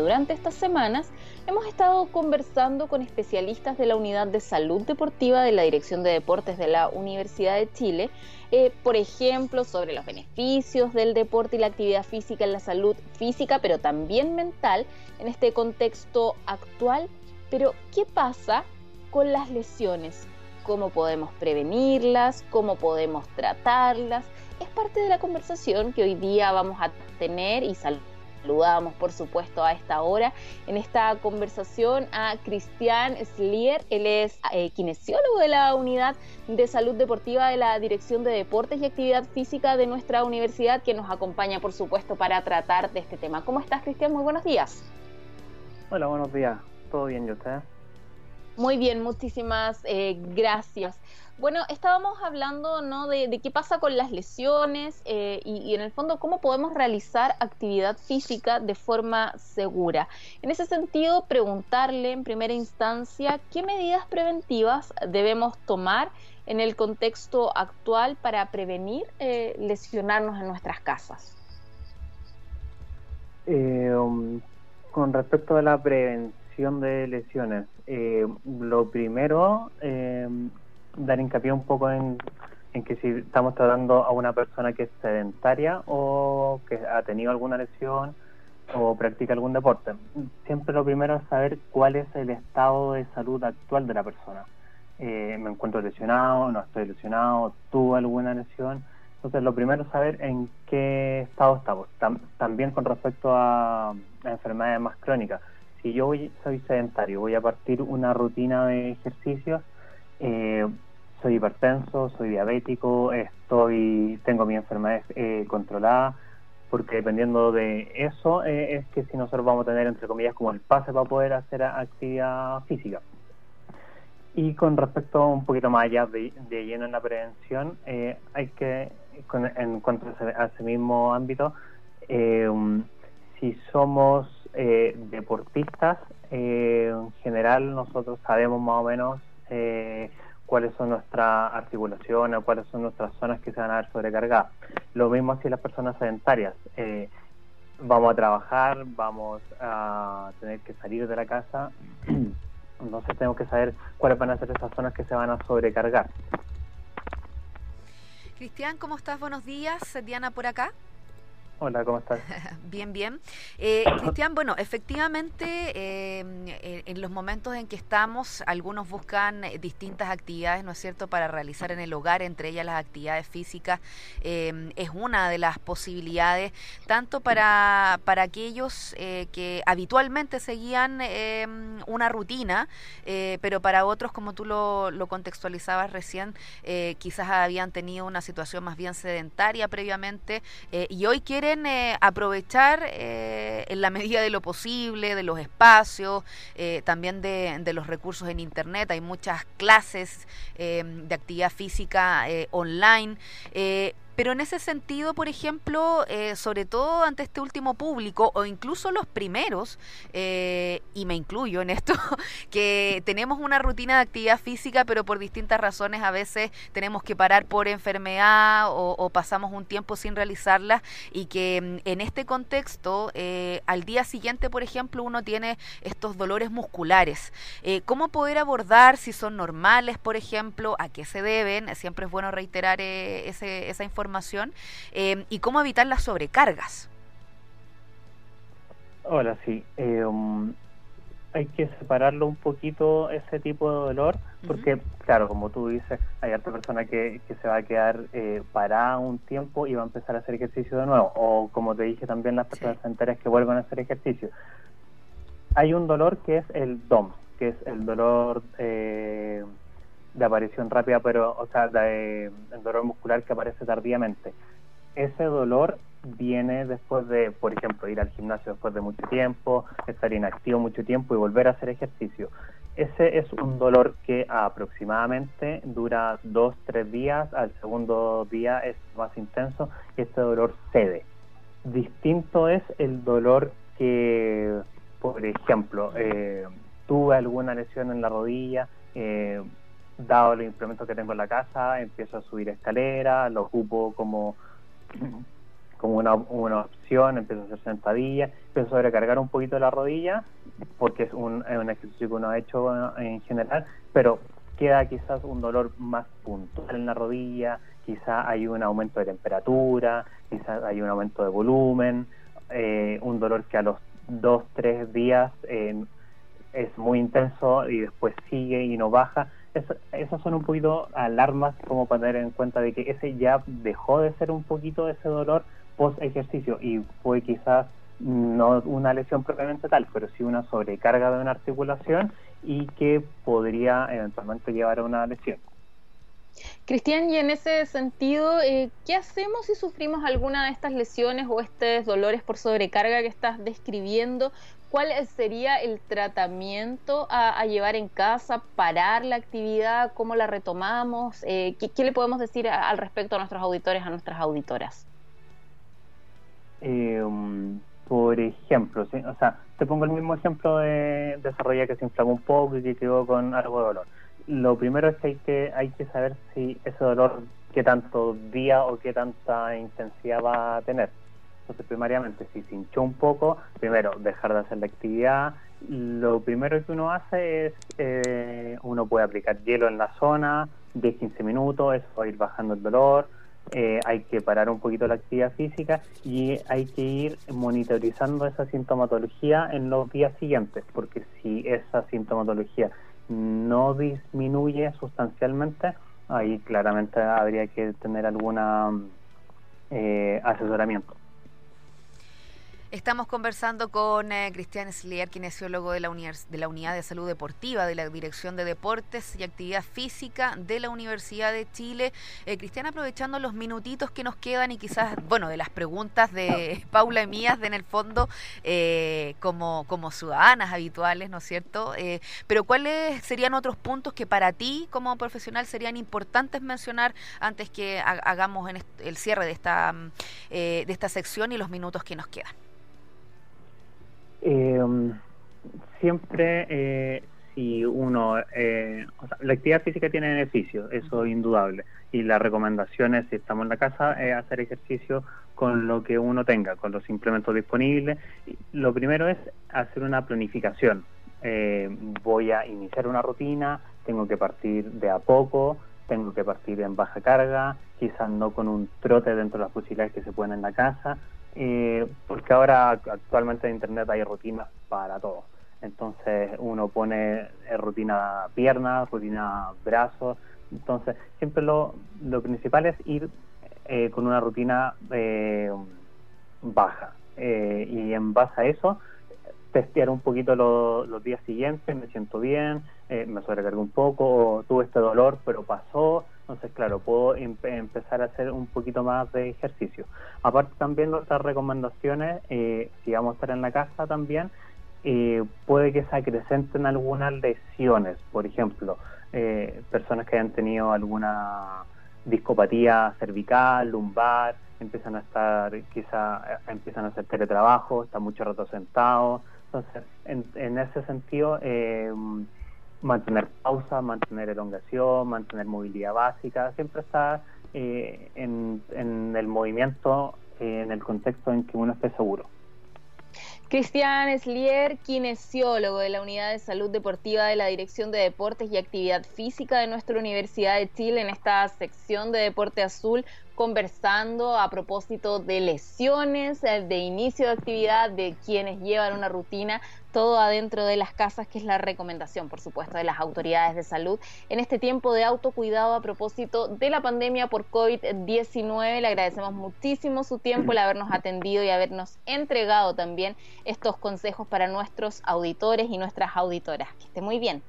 Durante estas semanas hemos estado conversando con especialistas de la Unidad de Salud Deportiva de la Dirección de Deportes de la Universidad de Chile, eh, por ejemplo, sobre los beneficios del deporte y la actividad física en la salud física, pero también mental en este contexto actual. Pero, ¿qué pasa con las lesiones? ¿Cómo podemos prevenirlas? ¿Cómo podemos tratarlas? Es parte de la conversación que hoy día vamos a tener y salud Saludamos, por supuesto, a esta hora en esta conversación a Cristian Slier. Él es eh, kinesiólogo de la Unidad de Salud Deportiva de la Dirección de Deportes y Actividad Física de nuestra universidad, que nos acompaña, por supuesto, para tratar de este tema. ¿Cómo estás, Cristian? Muy buenos días. Hola, buenos días. ¿Todo bien, y usted? Muy bien, muchísimas eh, gracias. Bueno, estábamos hablando ¿no? de, qué pasa con las lesiones eh, y, en el fondo cómo podemos realizar actividad física de forma segura. En ese sentido, preguntarle en primera instancia qué medidas preventivas debemos tomar en el contexto actual para prevenir eh, lesionarnos en nuestras casas. Um, con respecto a la prevención de lesiones, lo primero dar hincapié un poco en, que si estamos tratando a una persona que es sedentaria o que ha tenido alguna lesión o practica algún deporte. Siempre lo primero es saber cuál es el estado de salud actual de la persona. Eh, me encuentro lesionado, no estoy lesionado, tuvo alguna lesión. Entonces, lo primero es saber en qué estado estamos. también con respecto a, enfermedades más crónicas. Si yo soy sedentario, voy a partir una rutina de ejercicios, eh, soy hipertenso, soy diabético, estoy, tengo mi enfermedad eh, controlada, porque dependiendo de eso eh, es que si nosotros vamos a tener, entre comillas, como el pase para poder hacer actividad física. Y con respecto un poquito más allá de, lleno en la prevención, hay que, en cuanto a ese, mismo ámbito, si somos deportistas, en general nosotros sabemos más o menos cuáles son nuestras articulaciones, cuáles son nuestras zonas que se van a ver sobrecargadas. Lo mismo si las personas sedentarias. Eh, vamos a trabajar, vamos a tener que salir de la casa, entonces tenemos que saber cuáles van a ser esas zonas que se van a sobrecargar. Cristian, ¿cómo estás? Buenos días. Diana por acá. Hola, ¿cómo estás? bien, bien. Eh, Cristian, bueno, efectivamente, eh, en los momentos en que estamos, algunos buscan eh, distintas actividades, ¿no es cierto?, para realizar en el hogar, entre ellas las actividades físicas, es una de las posibilidades, tanto para, para aquellos que habitualmente seguían una rutina, pero para otros, como tú lo, lo contextualizabas recién, quizás habían tenido una situación más bien sedentaria previamente y hoy quieren eh, aprovechar eh, en la medida de lo posible, de los espacios, eh, también de, de, los recursos en Internet. Hay muchas clases de actividad física online pero en ese sentido, por ejemplo, eh, sobre todo ante este último público o incluso los primeros, eh, y me incluyo en esto, que tenemos una rutina de actividad física, pero por distintas razones a veces tenemos que parar por enfermedad o, pasamos un tiempo sin realizarla y que mm, en este contexto, eh, al día siguiente, por ejemplo, uno tiene estos dolores musculares. ¿Cómo poder abordar si son normales, por ejemplo, a qué se deben? Siempre es bueno reiterar ese, esa información eh, y cómo evitar las sobrecargas. Hola, sí. Eh, um, hay que separarlo un poquito ese tipo de dolor, porque, claro, como tú dices, hay otra persona que, se va a quedar eh, parada un tiempo y va a empezar a hacer ejercicio de nuevo, o como te dije también, las personas enteras que vuelvan a hacer ejercicio. Hay un dolor que es el DOM, que es el dolor eh, de aparición rápida, pero, o sea, de, el dolor muscular que aparece tardíamente. Ese dolor viene después de, por ejemplo, ir al gimnasio después de mucho tiempo, estar inactivo mucho tiempo y volver a hacer ejercicio. Ese es un dolor que aproximadamente dura dos, tres días, al segundo día es más intenso y este dolor cede. Distinto es el dolor que, por ejemplo, eh, tuve alguna lesión en la rodilla, eh, dado los implementos que tengo en la casa, empiezo a subir escaleras, lo ocupo como, como una, una opción, empiezo a hacer sentadillas, empiezo a sobrecargar un poquito la rodilla, porque es un, es un ejercicio que uno ha hecho en general, pero queda quizás un dolor más puntual en la rodilla, quizás hay un aumento de temperatura, quizás hay un aumento de volumen, eh, un dolor que a los dos, tres días eh, es muy intenso y después sigue y no baja. Esas son un poquito alarmas como para tener en cuenta de que ese ya dejó de ser un poquito ese dolor post ejercicio y fue quizás no una lesión propiamente tal, pero sí una sobrecarga de una articulación y que podría eventualmente llevar a una lesión. Cristian, y en ese sentido, eh, ¿qué hacemos si sufrimos alguna de estas lesiones o estos dolores por sobrecarga que estás describiendo? ¿Cuál sería el tratamiento a, llevar en casa? ¿Parar la actividad? ¿Cómo la retomamos? Eh, ¿qué, le podemos decir al respecto a nuestros auditores, a nuestras auditoras? Eh, por ejemplo, o sea, te pongo el mismo ejemplo de desarrollar que se inflamó un poco y que quedó con algo de dolor. Lo primero es que hay que, hay que saber si ese dolor, qué tanto día o qué tanta intensidad va a tener. Entonces, primariamente, si se hinchó un poco, primero, dejar de hacer la actividad. Lo primero que uno hace es, eh, uno puede aplicar hielo en la zona, 10-15 minutos, eso va a ir bajando el dolor eh, hay que parar un poquito la actividad física y hay que ir monitorizando esa sintomatología en los días siguientes, porque si esa sintomatología no disminuye sustancialmente, ahí claramente habría que tener alguna eh, asesoramiento. Estamos conversando con eh, Cristian Slier, kinesiólogo de la, de la Unidad de Salud Deportiva de la Dirección de Deportes y Actividad Física de la Universidad de Chile. Eh, Cristian, aprovechando los minutitos que nos quedan y quizás, bueno, de las preguntas de Paula y mías, de en el fondo, eh, como, como ciudadanas habituales, ¿no es cierto? Eh, pero ¿cuáles serían otros puntos que para ti como profesional serían importantes mencionar antes que hagamos en el cierre de esta, mm, de esta sección y los minutos que nos quedan? Eh, siempre, eh, si uno, eh, la actividad física tiene beneficios, eso es indudable. Y la recomendación es, si estamos en la casa, es hacer ejercicio con lo que uno tenga, con los implementos disponibles. Lo primero es hacer una planificación. Eh, voy a iniciar una rutina, tengo que partir de a poco, tengo que partir en baja carga, quizás no con un trote dentro de las posibilidades que se pueden en la casa, eh, porque ahora actualmente en Internet hay rutinas para todo. Entonces uno pone eh, rutina piernas, rutina brazos. Entonces siempre lo, principal es ir eh, con una rutina eh, baja. y en base a eso, testear un poquito los días siguientes, me siento bien, me sobrecargué un poco, tuve este dolor, pero pasó, entonces, claro, puedo empezar a hacer un poquito más de ejercicio. Aparte también nuestras recomendaciones, eh, si vamos a estar en la casa también, eh, puede que se acrecenten algunas lesiones. Por ejemplo, eh, personas que hayan tenido alguna discopatía cervical, lumbar, empiezan a estar, quizá empiezan a hacer teletrabajo, están mucho rato sentados. Entonces, en, en ese sentido, eh, mantener pausa, mantener elongación, mantener movilidad básica, siempre está eh, en, el movimiento, eh, en el contexto en que uno esté seguro. Cristian Slier, kinesiólogo de la Unidad de Salud Deportiva de la Dirección de Deportes y Actividad Física de nuestra Universidad de Chile en esta sección de Deporte Azul conversando a propósito de lesiones, eh, de inicio de actividad, de quienes llevan una rutina, todo adentro de las casas, que es la recomendación, por supuesto, de las autoridades de salud en este tiempo de autocuidado a propósito de la pandemia por COVID-19. Le agradecemos muchísimo su tiempo, el habernos atendido y habernos entregado también estos consejos para nuestros auditores y nuestras auditoras. Que esté muy bien.